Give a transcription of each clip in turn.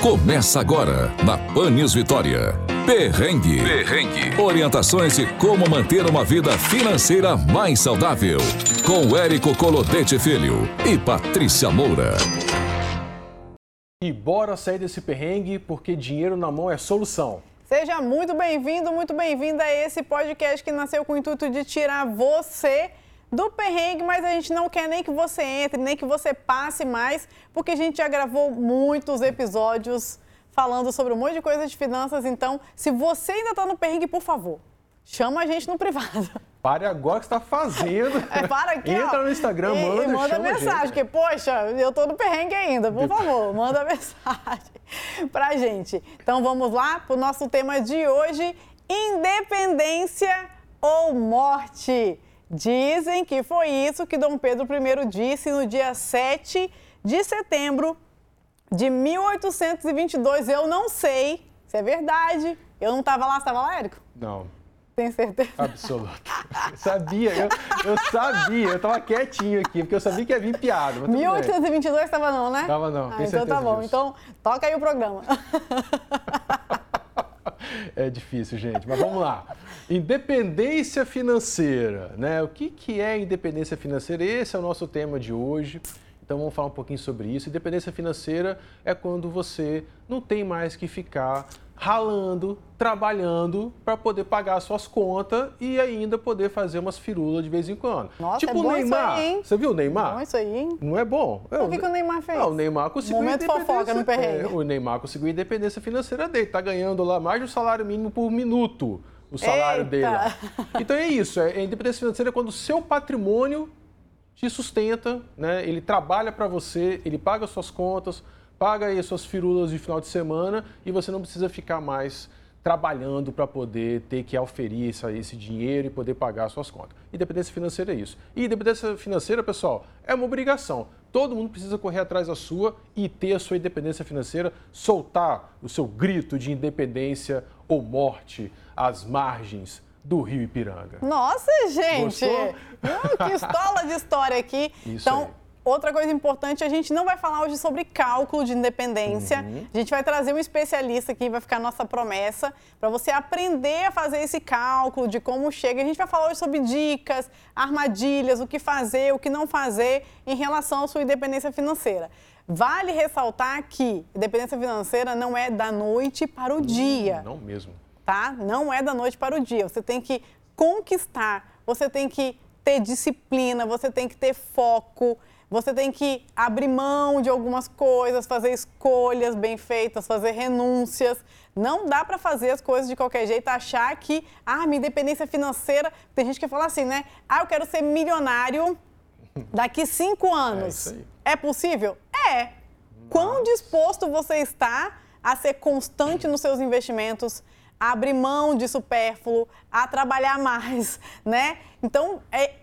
Começa agora na Pan News Vitória. Perrengue. Perrengue. Orientações de como manter uma vida financeira mais saudável. Com Érico Colodete Filho e Patrícia Moura. E bora sair desse perrengue porque dinheiro na mão é solução. Seja muito bem-vindo, muito bem-vinda a esse podcast que nasceu com o intuito de tirar você do perrengue, mas a gente não quer nem que você entre, nem que você passe mais, porque a gente já gravou muitos episódios falando sobre um monte de coisa de finanças. Então, se você ainda está no perrengue, por favor, chama a gente no privado. Pare agora que está fazendo. É, para aqui, Entra ó, no Instagram, e, manda, e manda mensagem, porque, poxa, eu tô no perrengue ainda. Por favor, manda mensagem pra gente. Então vamos lá para o nosso tema de hoje: independência ou morte. Dizem que foi isso que Dom Pedro I disse no dia 7 de setembro de 1822. Eu não sei se é verdade. Eu não estava lá, você estava lá, Érico? Não. Tem certeza? Absoluto. sabia, eu, eu, sabia, eu estava quietinho aqui, porque eu sabia que ia vir piada. 1822 estava não, né? Estava não, ah, Então tá bom, disso. então toca aí o programa. É difícil, gente, mas vamos lá. Independência financeira, né? O que, que é independência financeira? Esse é o nosso tema de hoje. Então vamos falar um pouquinho sobre isso. Independência financeira é quando você não tem mais que ficar ralando, trabalhando para poder pagar suas contas e ainda poder fazer umas firulas de vez em quando. Nossa, tipo é o Neymar. Aí, hein? Você viu o Neymar? Bom isso aí, hein? Não é bom? O que, que o Neymar fez? Não, o Neymar conseguiu Momento fofoca no perrengue. É, o Neymar conseguiu a independência financeira dele. Tá ganhando lá mais do salário mínimo por minuto. O salário Eita. dele. Então é isso. É, a independência financeira é quando o seu patrimônio te sustenta, né? Ele trabalha para você, ele paga suas contas, paga aí as suas firulas de final de semana e você não precisa ficar mais trabalhando para poder ter que auferir esse, esse dinheiro e poder pagar suas contas. Independência financeira é isso. E independência financeira, pessoal, é uma obrigação. Todo mundo precisa correr atrás da sua e ter a sua independência financeira, soltar o seu grito de independência ou morte às margens do Rio Ipiranga. Nossa, gente! Gostou? Hum, que estola de história aqui. Isso então, aí. Outra coisa importante, a gente não vai falar hoje sobre cálculo de independência. Uhum. A gente vai trazer um especialista aqui, vai ficar a nossa promessa, para você aprender a fazer esse cálculo de como chega. A gente vai falar hoje sobre dicas, armadilhas, o que fazer, o que não fazer em relação à sua independência financeira. Vale ressaltar que independência financeira não é da noite para o dia Não mesmo. tá? Não é da noite para o dia. Você tem que conquistar, você tem que ter disciplina, você tem que ter foco, você tem que abrir mão de algumas coisas, fazer escolhas bem feitas, fazer renúncias. Não dá para fazer as coisas de qualquer jeito, achar que, ah, minha independência financeira. Tem gente que fala assim, né? Ah, eu quero ser milionário daqui cinco anos. aí. É possível? É. Quão disposto você está a ser constante nos seus investimentos, a abrir mão de supérfluo, a trabalhar mais, né? Então, é,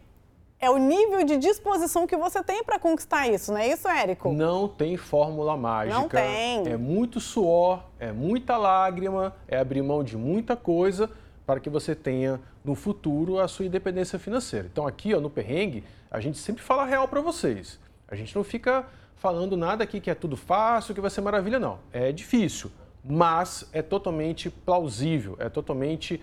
é o nível de disposição que você tem para conquistar isso, não é isso, Érico? Não tem fórmula mágica. Não tem. É muito suor, é muita lágrima, é abrir mão de muita coisa para que você tenha no futuro a sua independência financeira. Então aqui, ó, no perrengue, a gente sempre fala real para vocês. A gente não fica falando nada aqui que é tudo fácil, que vai ser maravilha, não. É difícil, mas é totalmente plausível, é totalmente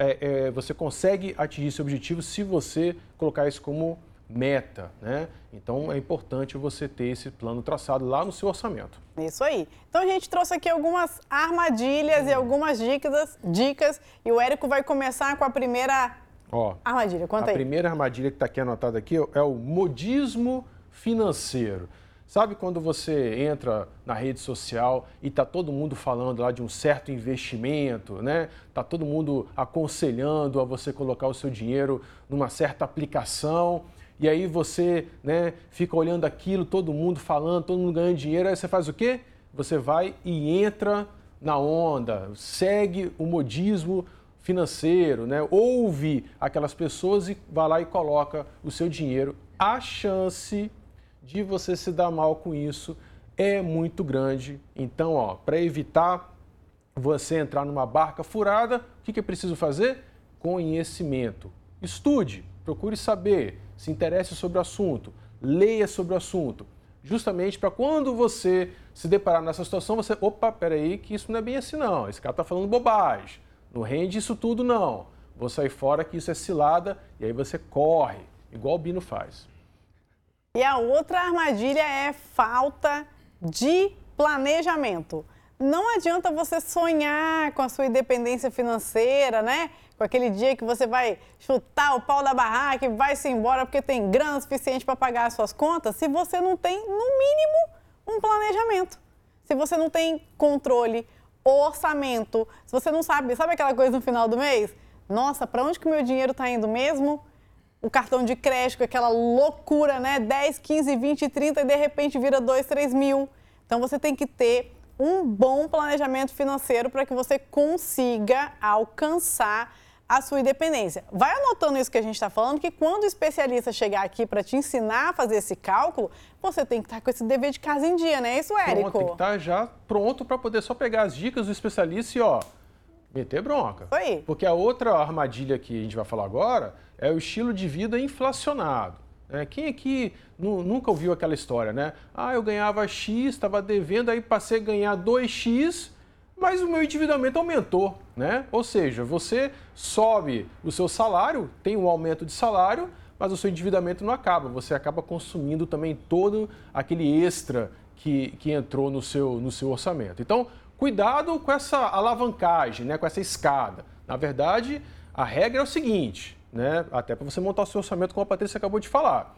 é, é, você consegue atingir esse objetivo se você colocar isso como meta, né? Então é importante você ter esse plano traçado lá no seu orçamento. Isso aí. Então a gente trouxe aqui algumas armadilhas e algumas dicas, dicas e o Érico vai começar com a primeira Ó, armadilha. Conta a aí. primeira armadilha que está aqui anotada aqui é o modismo financeiro. Sabe quando você entra na rede social e está todo mundo falando lá de um certo investimento, né? Tá todo mundo aconselhando a você colocar o seu dinheiro numa certa aplicação e aí você, né, fica olhando aquilo, todo mundo falando, todo mundo ganhando dinheiro, aí você faz o quê? Você vai e entra na onda, segue o modismo financeiro, né? Ouve aquelas pessoas e vai lá e coloca o seu dinheiro. A chance de você se dar mal com isso é muito grande. Então, ó, para evitar você entrar numa barca furada, o que, que é preciso fazer? Conhecimento. Estude, procure saber, se interesse sobre o assunto, leia sobre o assunto, justamente para quando você se deparar nessa situação, você, opa, peraí, que isso não é bem assim não, esse cara está falando bobagem, não rende isso tudo não, vou sair fora que isso é cilada, e aí você corre, igual o Bino faz. E a outra armadilha é falta de planejamento. Não adianta você sonhar com a sua independência financeira, né? Com aquele dia que você vai chutar o pau da barraca e vai se embora porque tem grana suficiente para pagar as suas contas, se você não tem, no mínimo, um planejamento. Se você não tem controle, orçamento, se você não sabe, sabe aquela coisa no final do mês? Nossa, para onde que o meu dinheiro está indo mesmo? O cartão de crédito, aquela loucura, né? 10, 15, 20, 30 e de repente vira 2, 3 mil. Então você tem que ter um bom planejamento financeiro para que você consiga alcançar a sua independência. Vai anotando isso que a gente está falando, que quando o especialista chegar aqui para te ensinar a fazer esse cálculo, você tem que estar tá com esse dever de casa em dia, né? Isso, Érico? Pronto, tem que estar tá já pronto para poder só pegar as dicas do especialista e, ó, meter bronca. Aí. Porque a outra armadilha que a gente vai falar agora é o estilo de vida inflacionado. É, quem aqui nunca ouviu aquela história, né? Ah, eu ganhava X, estava devendo, aí passei a ganhar 2X, mas o meu endividamento aumentou, né? Ou seja, você sobe o seu salário, tem um aumento de salário, mas o seu endividamento não acaba. Você acaba consumindo também todo aquele extra que, que entrou no seu, no seu orçamento. Então, cuidado com essa alavancagem, né? com essa escada. Na verdade, a regra é o seguinte: né? Até para você montar o seu orçamento, como a Patrícia acabou de falar.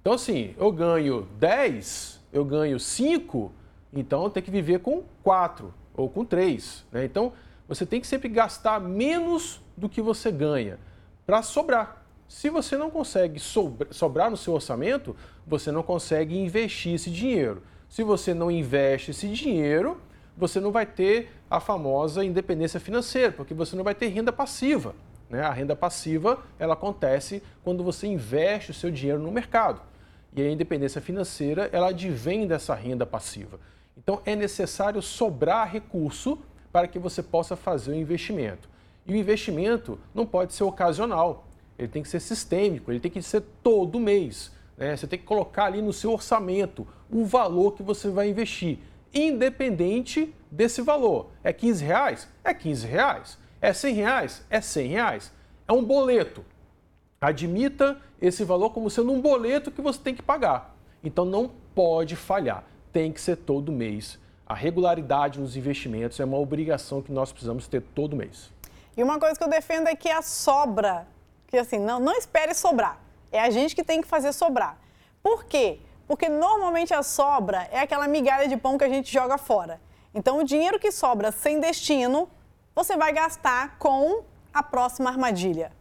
Então, assim, eu ganho 10, eu ganho 5, então eu tenho que viver com 4 ou com 3. Né? Então, você tem que sempre gastar menos do que você ganha para sobrar. Se você não consegue sobrar no seu orçamento, você não consegue investir esse dinheiro. Se você não investe esse dinheiro, você não vai ter a famosa independência financeira, porque você não vai ter renda passiva. Né? A renda passiva ela acontece quando você investe o seu dinheiro no mercado. E a independência financeira ela advém dessa renda passiva. Então é necessário sobrar recurso para que você possa fazer o investimento. E o investimento não pode ser ocasional, ele tem que ser sistêmico, ele tem que ser todo mês. Né? Você tem que colocar ali no seu orçamento o valor que você vai investir, independente desse valor. É 15 reais? É 15 reais. É 100 reais? É 100 reais. É um boleto. Admita esse valor como sendo um boleto que você tem que pagar. Então não pode falhar. Tem que ser todo mês. A regularidade nos investimentos é uma obrigação que nós precisamos ter todo mês. E uma coisa que eu defendo é que a sobra, que assim, não, não espere sobrar. É a gente que tem que fazer sobrar. Por quê? Porque normalmente a sobra é aquela migalha de pão que a gente joga fora. Então o dinheiro que sobra sem destino você vai gastar com a próxima armadilha.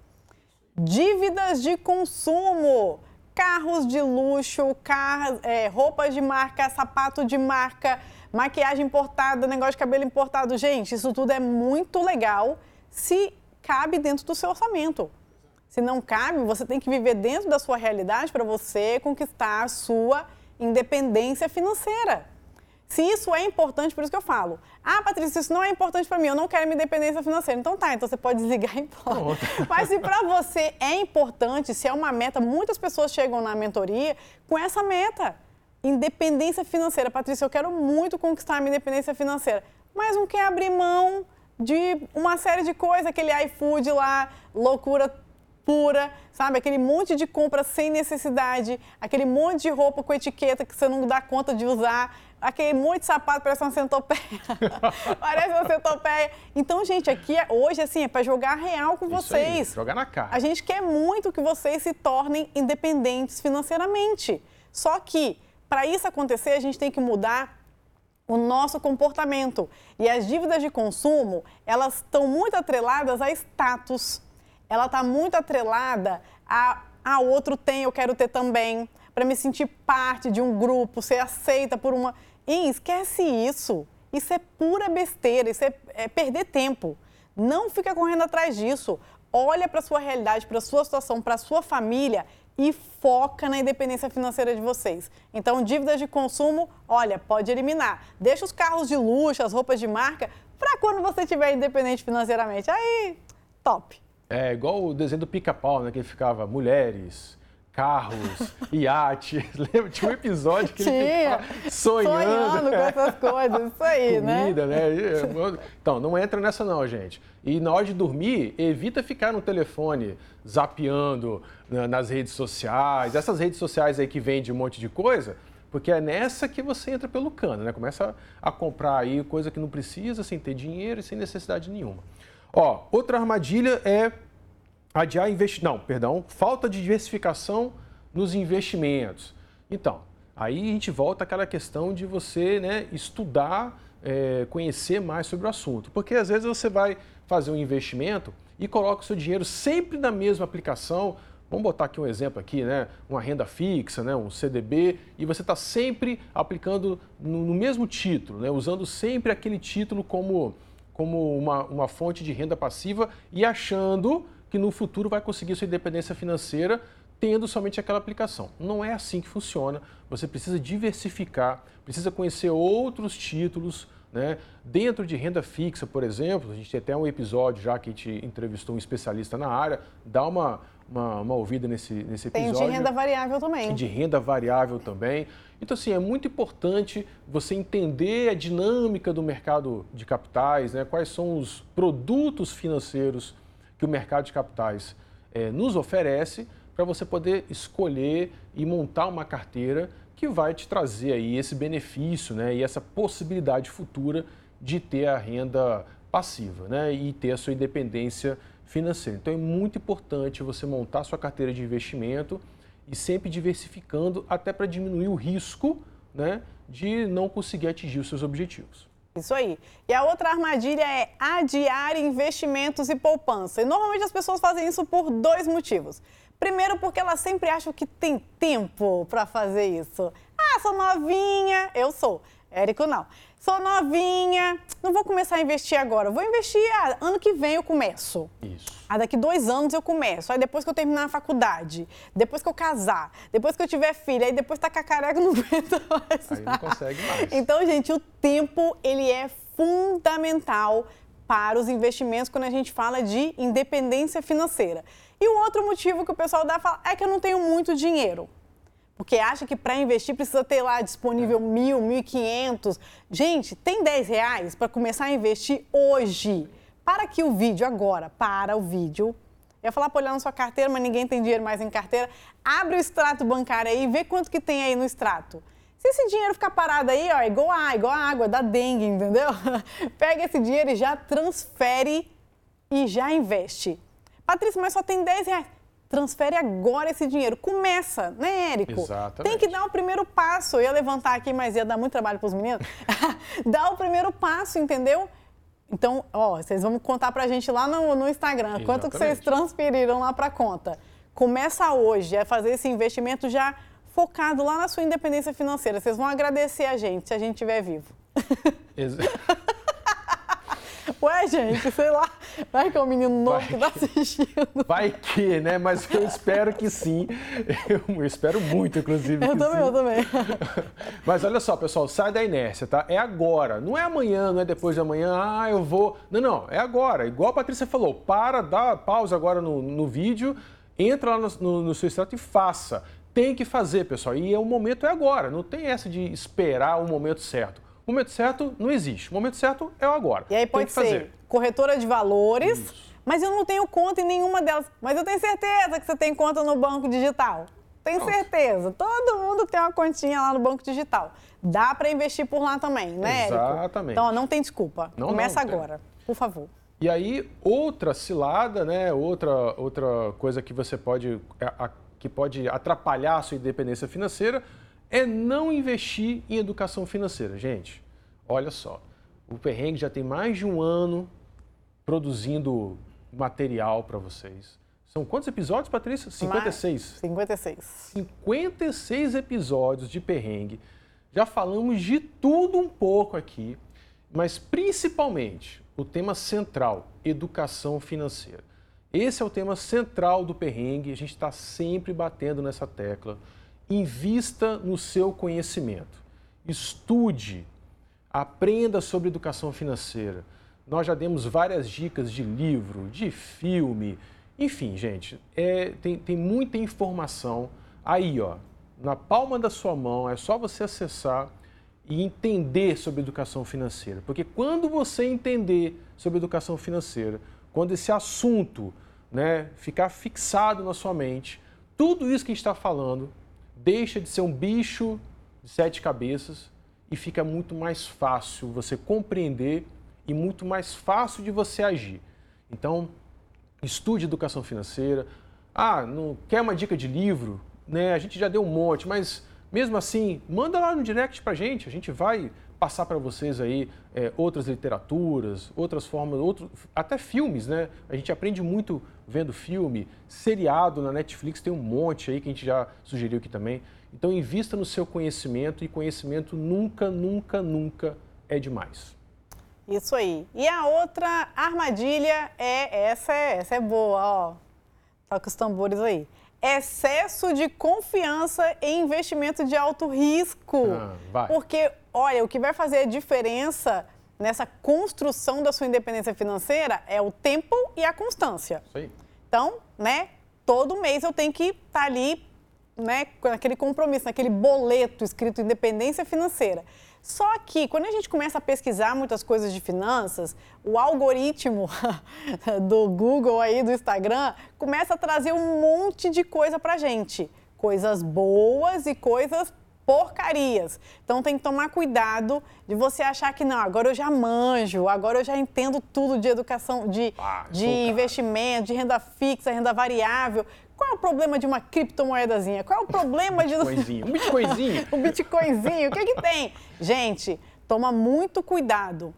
Dívidas de consumo, carros de luxo, carros, é, roupas de marca, sapato de marca, maquiagem importada, negócio de cabelo importado. Gente, isso tudo é muito legal se cabe dentro do seu orçamento. Se não cabe, você tem que viver dentro da sua realidade para você conquistar a sua independência financeira. Se isso é importante, por isso que eu falo. Ah, Patrícia, isso não é importante para mim, eu não quero minha independência financeira. Então tá, então você pode desligar e pode. Mas se para você é importante, se é uma meta, muitas pessoas chegam na mentoria com essa meta. Independência financeira. Patrícia, eu quero muito conquistar a minha independência financeira, mas não quer abrir mão de uma série de coisas, aquele iFood lá, loucura pura, sabe? Aquele monte de compra sem necessidade, aquele monte de roupa com etiqueta que você não dá conta de usar, aquele monte de sapato parece uma centopeia. parece uma centopeia. Então, gente, aqui é, hoje, assim, é para jogar real com Isso vocês. Aí, jogar na cara. A gente quer muito que vocês se tornem independentes financeiramente. Só que, para isso acontecer, a gente tem que mudar o nosso comportamento. E as dívidas de consumo, elas estão muito atreladas a status. Ela está muito atrelada a, a outro tem, eu quero ter também para me sentir parte de um grupo, ser aceita por uma. E esquece isso. Isso é pura besteira, isso é, é perder tempo. Não fica correndo atrás disso. Olha para sua realidade, para sua situação, para sua família e foca na independência financeira de vocês. Então, dívidas de consumo, olha, pode eliminar. Deixa os carros de luxo, as roupas de marca, para quando você estiver independente financeiramente. Aí, top. É igual o desenho do pica-pau, né? Que ele ficava mulheres, carros, iates. Lembra? Tinha um episódio que Tinha. ele sonhando, sonhando com essas coisas, isso aí, comida, né? né? Então, não entra nessa não, gente. E na hora de dormir, evita ficar no telefone zapeando né, nas redes sociais, essas redes sociais aí que vendem um monte de coisa, porque é nessa que você entra pelo cano, né? Começa a comprar aí coisa que não precisa, sem ter dinheiro e sem necessidade nenhuma. Ó, outra armadilha é adiar investimento. Não, perdão, falta de diversificação nos investimentos. Então, aí a gente volta àquela questão de você né, estudar, é, conhecer mais sobre o assunto. Porque às vezes você vai fazer um investimento e coloca o seu dinheiro sempre na mesma aplicação. Vamos botar aqui um exemplo aqui, né? Uma renda fixa, né? um CDB, e você está sempre aplicando no, no, mesmo título, né? usando sempre aquele título como, como uma, uma fonte de renda passiva e achando que no futuro vai conseguir sua independência financeira tendo somente aquela aplicação. Não é assim que funciona. Você precisa diversificar, precisa conhecer outros títulos. Né? Dentro de renda fixa, por exemplo, a gente tem até um episódio já que a gente entrevistou um especialista na área, dá uma, uma, uma ouvida nesse, nesse episódio. Tem de renda variável também. De renda variável também. Então, assim, é muito importante você entender a dinâmica do mercado de capitais, né? quais são os produtos financeiros que o mercado de capitais é, nos oferece para você poder escolher e montar uma carteira que vai te trazer aí esse benefício né, e essa possibilidade futura de ter a renda passiva né, e ter a sua independência financeira. Então é muito importante você montar sua carteira de investimento e sempre diversificando até para diminuir o risco né, de não conseguir atingir os seus objetivos. Isso aí. E a outra armadilha é adiar investimentos e poupança. E normalmente as pessoas fazem isso por dois motivos. Primeiro, porque elas sempre acham que tem tempo para fazer isso. Ah, sou novinha. Eu sou. Érico não. Sou novinha, não vou começar a investir agora. Vou investir, ah, ano que vem eu começo. Isso. Ah, daqui dois anos eu começo. Aí depois que eu terminar a faculdade, depois que eu casar, depois que eu tiver filha, aí depois tá cacareca, não aguenta mais. Aí não consegue mais. Então, gente, o tempo, ele é fundamental para os investimentos quando a gente fala de independência financeira. E o outro motivo que o pessoal dá é que eu não tenho muito dinheiro porque acha que para investir precisa ter lá disponível mil, mil e quinhentos. Gente, tem dez reais para começar a investir hoje. Para aqui o vídeo agora, para o vídeo. Eu ia falar para olhar na sua carteira, mas ninguém tem dinheiro mais em carteira. Abre o extrato bancário aí e vê quanto que tem aí no extrato. Se esse dinheiro ficar parado aí, ó, igual a, igual a água da dengue, entendeu? Pega esse dinheiro e já transfere e já investe. Patrícia, mas só tem 10 reais transfere agora esse dinheiro. Começa, né, Érico? Exatamente. Tem que dar o primeiro passo. Eu ia levantar aqui, mas ia dar muito trabalho para os meninos. Dá o primeiro passo, entendeu? Então, ó, vocês vão contar para a gente lá no, no Instagram Exatamente. quanto que vocês transferiram lá para conta. Começa hoje a fazer esse investimento já focado lá na sua independência financeira. Vocês vão agradecer a gente se a gente estiver vivo. Exato. Ué, gente, sei lá. Vai que é um menino novo vai, que tá assistindo. Vai que, né? Mas eu espero que sim. Eu, espero muito, inclusive. Eu também, sim. eu também. Mas olha só, pessoal, sai da inércia, tá? É agora. Não é amanhã, não é depois de amanhã. Ah, eu vou. Não, não. É agora. Igual a Patrícia falou. Para, dá pausa agora no, no vídeo, entra lá no, no, no seu extrato e faça. Tem que fazer, pessoal. E é o momento é agora. Não tem essa de esperar o momento certo. O momento certo não existe. O momento certo é o agora. E aí pode ser fazer. corretora de valores, Isso. mas eu não tenho conta em nenhuma delas. Mas eu tenho certeza que você tem conta no banco digital. Tenho certeza. Todo mundo tem uma continha lá no banco digital. Dá para investir por lá também, né, Exatamente. Então, não tem desculpa. Não, Começa não, agora, por favor. E aí, outra cilada, né? Outra, outra coisa que você pode, a, a, que pode atrapalhar a sua independência financeira é não investir em educação financeira. Gente, olha só, o Perrengue já tem mais de um ano produzindo material para vocês. São quantos episódios, Patrícia? 56. 56. 56 episódios de Perrengue. Já falamos de tudo um pouco aqui, mas principalmente o tema central, educação financeira. Esse é o tema central do Perrengue, a gente está sempre batendo nessa tecla invista no seu conhecimento. Estude, aprenda sobre educação financeira. Nós já demos várias dicas de livro, de filme, enfim, gente, é, tem, tem muita informação aí, ó, na palma da sua mão, é só você acessar e entender sobre educação financeira. Porque quando você entender sobre educação financeira, quando esse assunto né, ficar fixado na sua mente, tudo isso que a gente está falando deixa de ser um bicho de sete cabeças e fica muito mais fácil você compreender e muito mais fácil de você agir. Então, estude educação financeira. Ah, não quer uma dica de livro? Né? A gente já deu um monte, mas mesmo assim, manda lá no direct pra gente, a gente vai passar para vocês aí é, outras literaturas, outras formas, outro, até filmes, né? A gente aprende muito vendo filme, seriado na Netflix tem um monte aí que a gente já sugeriu aqui também. Então invista no seu conhecimento e conhecimento nunca, nunca, nunca é demais. Isso aí. E a outra armadilha é essa, é, essa é boa, ó. Toca os tambores aí. Excesso de confiança em investimento de alto risco. Ah, vai. Porque, olha, o que vai fazer a diferença nessa construção da sua independência financeira é o tempo e a constância. Aí. Então, né, todo mês eu tenho que estar tá ali, né, com aquele compromisso, naquele boleto escrito independência financeira. Só que quando a gente começa a pesquisar muitas coisas de finanças, o algoritmo do Google aí, do Instagram, começa a trazer um monte de coisa pra gente. Coisas boas e coisas porcarias. Então tem que tomar cuidado de você achar que não, agora eu já manjo, agora eu já entendo tudo de educação, de, Ah, de investimento, de renda fixa, renda variável. Qual é o problema de uma criptomoedazinha? Qual é o problema de Bitcoinzinho. Um bitcoinzinho. o bitcoinzinho? O que que tem? Gente, toma muito cuidado.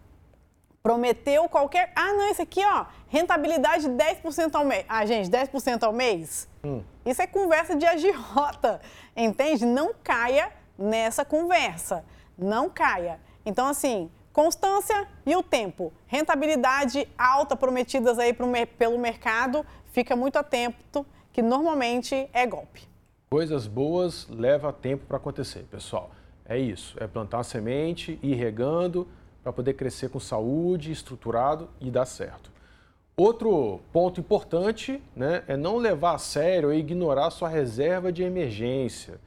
Prometeu qualquer. Ah, não, esse aqui, ó, rentabilidade 10% ao mês. Ah, gente, 10% ao mês? Isso é conversa de agiota, entende? Não caia nessa conversa. Não caia. Então, assim, constância e o tempo. Rentabilidade alta prometidas aí pro pelo mercado, fica muito atento, que normalmente é golpe. Coisas boas leva tempo para acontecer, pessoal. É isso, é plantar semente, ir regando para poder crescer com saúde, estruturado e dar certo. Outro ponto importante né, é não levar a sério e ignorar sua reserva de emergência.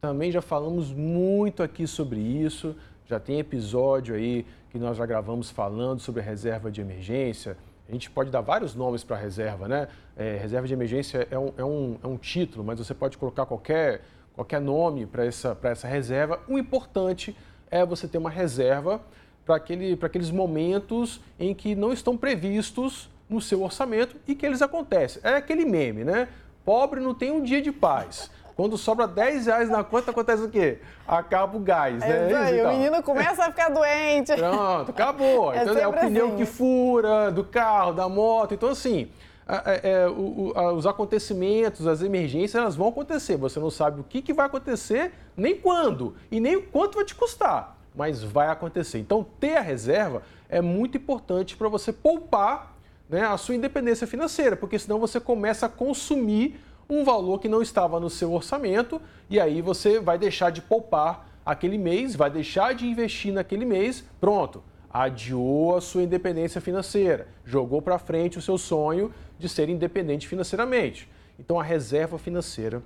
Também já falamos muito aqui sobre isso, já tem episódio aí que nós já gravamos falando sobre a reserva de emergência. A gente pode dar vários nomes para a reserva, né? É, reserva de emergência é um, é, um, é um título, mas você pode colocar qualquer, qualquer nome para essa, essa reserva. O importante é você ter uma reserva para aquele, aqueles momentos em que não estão previstos no seu orçamento e que eles acontecem. É aquele meme, né? Pobre não tem um dia de paz. Quando sobra 10 reais na conta, acontece o quê? Acaba o gás, né? É isso aí, o menino começa a ficar doente. Pronto, acabou. É então, é o pneu assim. que fura, do carro, da moto. Então, assim, é- é, o- os acontecimentos, as emergências, elas vão acontecer. Você não sabe o que, que vai acontecer, nem quando, e nem o quanto vai te custar. Mas vai acontecer. Então, ter a reserva é muito importante para você poupar né, a sua independência financeira, porque senão você começa a consumir um valor que não estava no seu orçamento e aí você vai deixar de poupar aquele mês, vai deixar de investir naquele mês, pronto, adiou a sua independência financeira, jogou para frente o seu sonho de ser independente financeiramente. Então a reserva financeira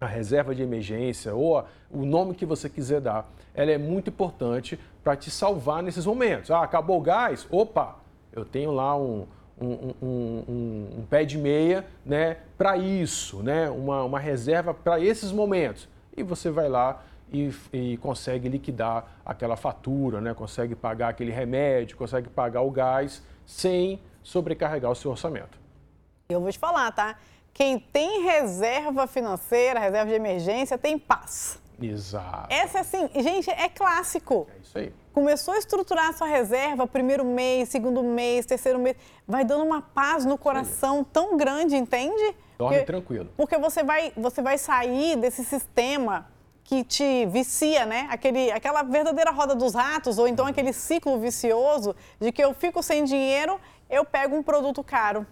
a reserva de emergência ou a- o nome que você quiser dar, ela é muito importante para te salvar nesses momentos. Ah, acabou o gás? Opa, eu tenho lá um, um, um- um- um pé de meia né, para isso, né, uma, uma reserva para esses momentos. E você vai lá e, e consegue liquidar aquela fatura, né, consegue pagar aquele remédio, consegue pagar o gás sem sobrecarregar o seu orçamento. Eu vou te falar, tá? Quem tem reserva financeira, reserva de emergência, tem paz. Exato. Essa, assim, gente, é clássico. É isso aí. Começou a estruturar a sua reserva, primeiro mês, segundo mês, terceiro mês, vai dando uma paz no coração tão grande, entende? Dorme Porque- tranquilo. Porque você vai, você vai sair desse sistema que te vicia, né? Aquele, aquela verdadeira roda dos ratos, ou então aquele ciclo vicioso de que eu fico sem dinheiro, eu pego um produto caro.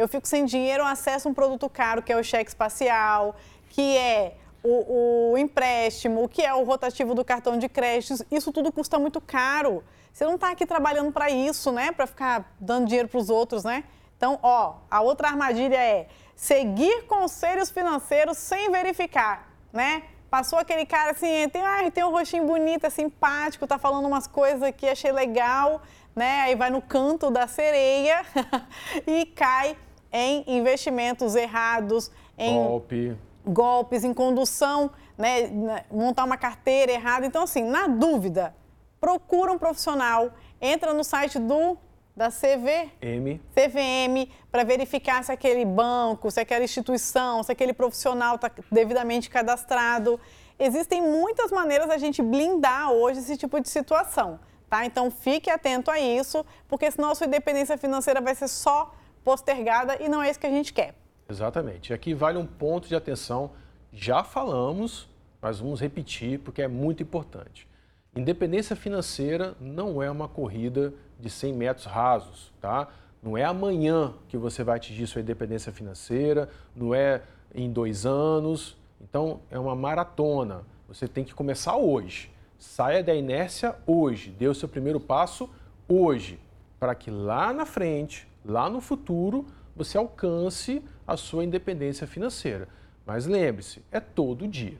Eu fico sem dinheiro, eu acesso um produto caro, que é o cheque espacial, que é o, o empréstimo, que é o rotativo do cartão de crédito. Isso tudo custa muito caro. Você não está aqui trabalhando para isso, né? Para ficar dando dinheiro para os outros, né? Então, ó, a outra armadilha é seguir conselhos financeiros sem verificar, né? Passou aquele cara assim, tem, ah, tem um rostinho bonito, é simpático, tá falando umas coisas aqui, achei legal, né? Aí vai no canto da sereia e cai em investimentos errados, em Golpe. golpes, em condução, né? Montar uma carteira errada. Então, assim, na dúvida, procura um profissional, entra no site do da CV, M. CVM para verificar se aquele banco, se aquela instituição, se aquele profissional está devidamente cadastrado. Existem muitas maneiras da gente blindar hoje esse tipo de situação, tá? Então fique atento a isso, porque senão a sua independência financeira vai ser só postergada e não é isso que a gente quer. Exatamente. Aqui vale um ponto de atenção. Já falamos, mas vamos repetir porque é muito importante. Independência financeira não é uma corrida de 100 metros rasos, tá? Não é amanhã que você vai atingir sua independência financeira, não é em dois anos. Então, é uma maratona. Você tem que começar hoje. Saia da inércia hoje. Dê o seu primeiro passo hoje, para que lá na frente, lá no futuro, você alcance a sua independência financeira. Mas lembre-se, é todo dia.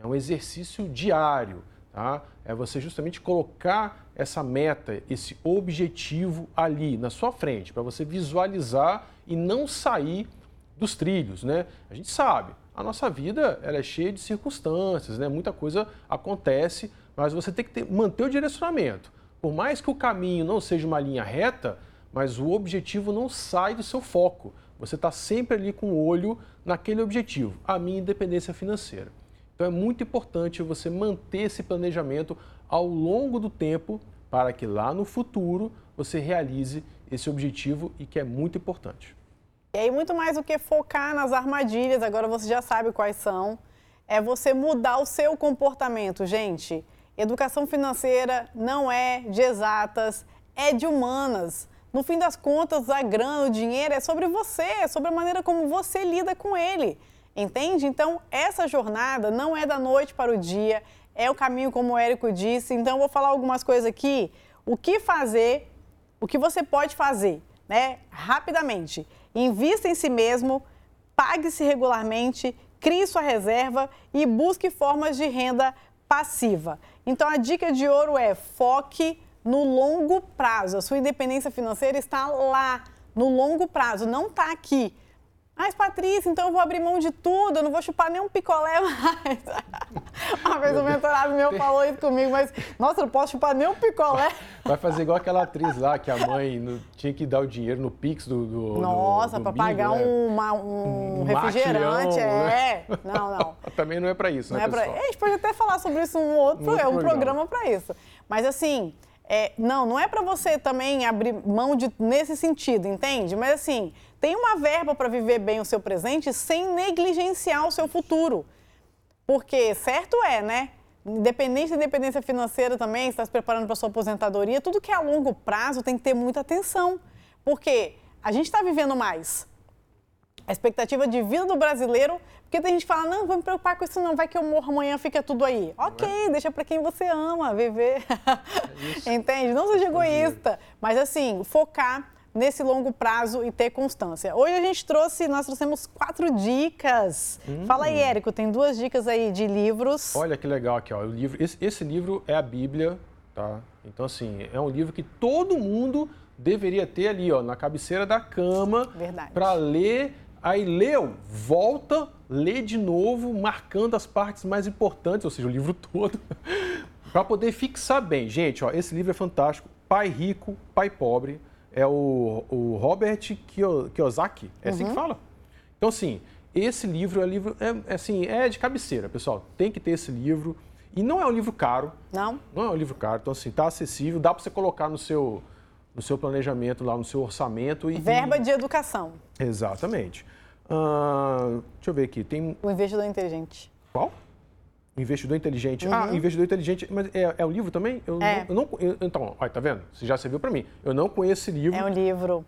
É um exercício diário. Tá? É você justamente colocar essa meta, esse objetivo ali na sua frente, para você visualizar e não sair dos trilhos. Né? A gente sabe, a nossa vida ela é cheia de circunstâncias, né? muita coisa acontece, mas você tem que ter, manter o direcionamento. Por mais que o caminho não seja uma linha reta, mas o objetivo não sai do seu foco. Você está sempre ali com o olho naquele objetivo, a minha independência financeira. Então é muito importante você manter esse planejamento ao longo do tempo para que lá no futuro você realize esse objetivo e que é muito importante. E aí, muito mais do que focar nas armadilhas, agora você já sabe quais são, é você mudar o seu comportamento, gente. Educação financeira não é de exatas, é de humanas. No fim das contas, a grana, o dinheiro é sobre você, é sobre a maneira como você lida com ele. Entende? Então, essa jornada não é da noite para o dia, é o caminho, como o Érico disse. Então, vou falar algumas coisas aqui. O que fazer, o que você pode fazer, né? Rapidamente. Invista em si mesmo, pague-se regularmente, crie sua reserva e busque formas de renda passiva. Então, a dica de ouro é foque no longo prazo. A sua independência financeira está lá, no longo prazo, não está aqui. Mas, Patrícia, então eu vou abrir mão de tudo, eu não vou chupar nenhum picolé mais. Uma vez o mentorado meu falou isso comigo, mas, nossa, eu não posso chupar nenhum picolé. Vai fazer igual aquela atriz lá, que a mãe no, tinha que dar o dinheiro no Pix do. do nossa, para pagar né? um, um, refrigerante, é. Né? Não, não. Também não é para isso, não né? É pra... A gente pode até falar sobre isso um outro, um, outro um programa, programa para isso. Mas assim. É, não, não é para você também abrir mão de, nesse sentido, entende? Mas assim, tem uma verba para viver bem o seu presente sem negligenciar o seu futuro. Porque certo é, né? Independente da independência financeira também, está se preparando para sua aposentadoria, tudo que é a longo prazo tem que ter muita atenção. Porque a gente está vivendo mais. A expectativa de vida do brasileiro, porque tem gente que fala, não, vou me preocupar com isso não, vai que eu morro amanhã, fica tudo aí. Ok, é? deixa para quem você ama viver. É Entende? Não seja egoísta, mas assim, focar nesse longo prazo e ter constância. Hoje a gente trouxe, nós trouxemos quatro dicas. Hum. Fala aí, Érico, tem duas dicas aí de livros. Olha que legal aqui, ó. O livro, esse, esse livro é a Bíblia, tá? Então, assim, é um livro que todo mundo deveria ter ali, ó, na cabeceira da cama. Para ler. Aí leu, volta, lê de novo, marcando as partes mais importantes, ou seja, o livro todo, para poder fixar bem. Gente, ó, esse livro é fantástico. Pai Rico, Pai Pobre é o, o Robert Kiyosaki, é assim que uhum. fala. Então, assim, esse livro é livro é, assim, é de cabeceira, pessoal. Tem que ter esse livro. E não é um livro caro. Não. Não é um livro caro. Então, assim, tá acessível, dá para você colocar no seu, no seu planejamento, lá no seu orçamento. E, Verba de educação. Exatamente. Deixa eu ver aqui. Tem... O investidor inteligente. Qual? Investidor Inteligente. Ah, uhum. Ah, Investidor Inteligente. Mas é, é o livro também? Eu, é. eu não, eu, então, olha, tá vendo? Você já serviu para mim. Eu não conheço esse livro. É um livro.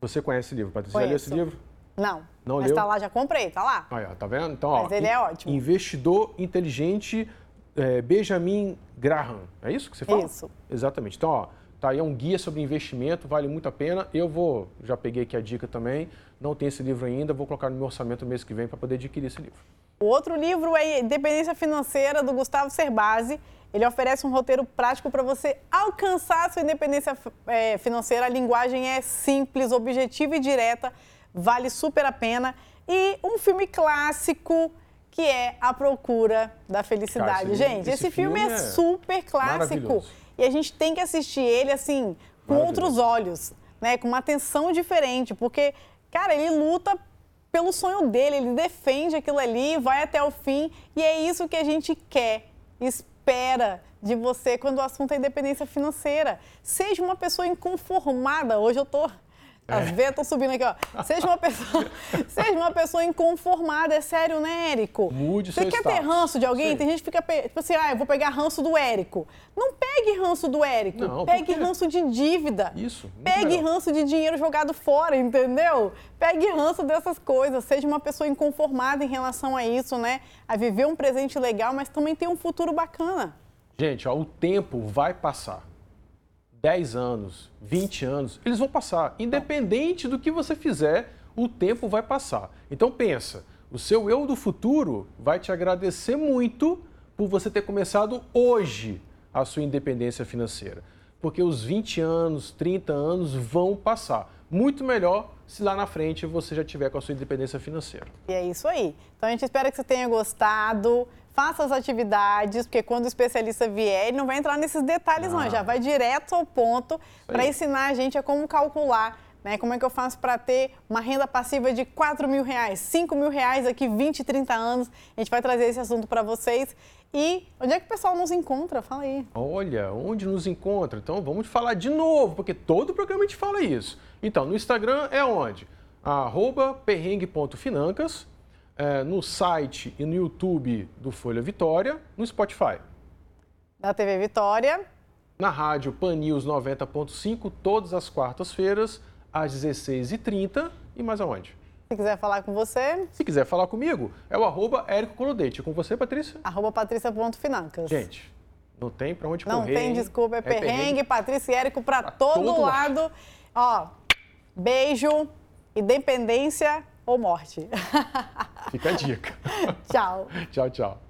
Você conhece esse livro, Patrícia? Você já leu esse livro? Não. Não Mas leu? tá lá, já comprei, tá lá. Olha, tá vendo? Então, ó, Mas ele é ótimo. Investidor Inteligente, é, Benjamin Graham. É isso que você fala? Isso. Exatamente. Então, ó, Tá? E é um guia sobre investimento, vale muito a pena. Eu vou, já peguei aqui a dica também, não tenho esse livro ainda, vou colocar no meu orçamento mês que vem para poder adquirir esse livro. O outro livro é Independência Financeira, do Gustavo Cerbasi. Ele oferece um roteiro prático para você alcançar a sua independência é, financeira. A linguagem é simples, objetiva e direta, vale super a pena. E um filme clássico que é A Procura da Felicidade. Cara, esse, Gente, esse, esse filme, filme, é, super clássico e a gente tem que assistir ele assim com outros olhos, né, com uma atenção diferente, porque cara, ele luta pelo sonho dele, ele defende aquilo ali, vai até o fim e é isso que a gente quer, espera de você quando o assunto é independência financeira. Seja uma pessoa inconformada. Hoje eu tô as é. subindo aqui, ó. Seja uma pessoa, seja uma pessoa inconformada, é sério, né, Érico? Mude Você quer status. ter ranço de alguém? Sim. Tem gente que fica, tipo assim, ah, eu vou pegar ranço do Érico. Não pegue ranço do Érico. Não, pegue ranço de dívida. Isso. Pegue melhor. ranço de dinheiro jogado fora, entendeu? Pegue ranço dessas coisas. Seja uma pessoa inconformada em relação a isso, né? A viver um presente legal, mas também ter um futuro bacana. Gente, ó, o tempo vai passar. 10 anos, 20 anos, eles vão passar. Independente do que você fizer, o tempo vai passar. Então pensa, o seu eu do futuro vai te agradecer muito por você ter começado hoje a sua independência financeira. Porque os 20 anos, 30 anos vão passar. Muito melhor se lá na frente você já tiver com a sua independência financeira. E é isso aí. Então a gente espera que você tenha gostado faça as atividades, porque quando o especialista vier, ele não vai entrar nesses detalhes, não, não já vai direto ao ponto para ensinar a gente a como calcular. Né? Como é que eu faço para ter uma renda passiva de 4 mil reais, 5 mil reais daqui 20, 30 anos? A gente vai trazer esse assunto para vocês. E onde é que o pessoal nos encontra? Fala aí. Olha, onde nos encontra? Então vamos falar de novo, porque todo programa a gente fala isso. Então, no Instagram é onde? Arroba perrengue.financas é, no site e no YouTube do Folha Vitória, no Spotify. Na TV Vitória. Na rádio Pan News 90.5, todas as quartas-feiras, às 16h30. E mais aonde? Se quiser falar com você. Se quiser falar comigo, é o arroba Érico Colodete. Com você, Patrícia? Arroba Patrícia.financas. Gente, não tem para onde não correr. Não tem, desculpa, é, é perrengue, perrengue, Patrícia e Érico para todo, todo lado. lado. Ó, beijo, independência ou morte. Fica a dica. tchau. tchau, tchau.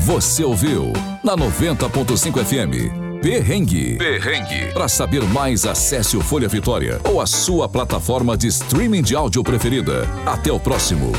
Você ouviu na 90.5 FM. Perrengue. Perrengue. Para saber mais, acesse o Folha Vitória ou a sua plataforma de streaming de áudio preferida. Até o próximo.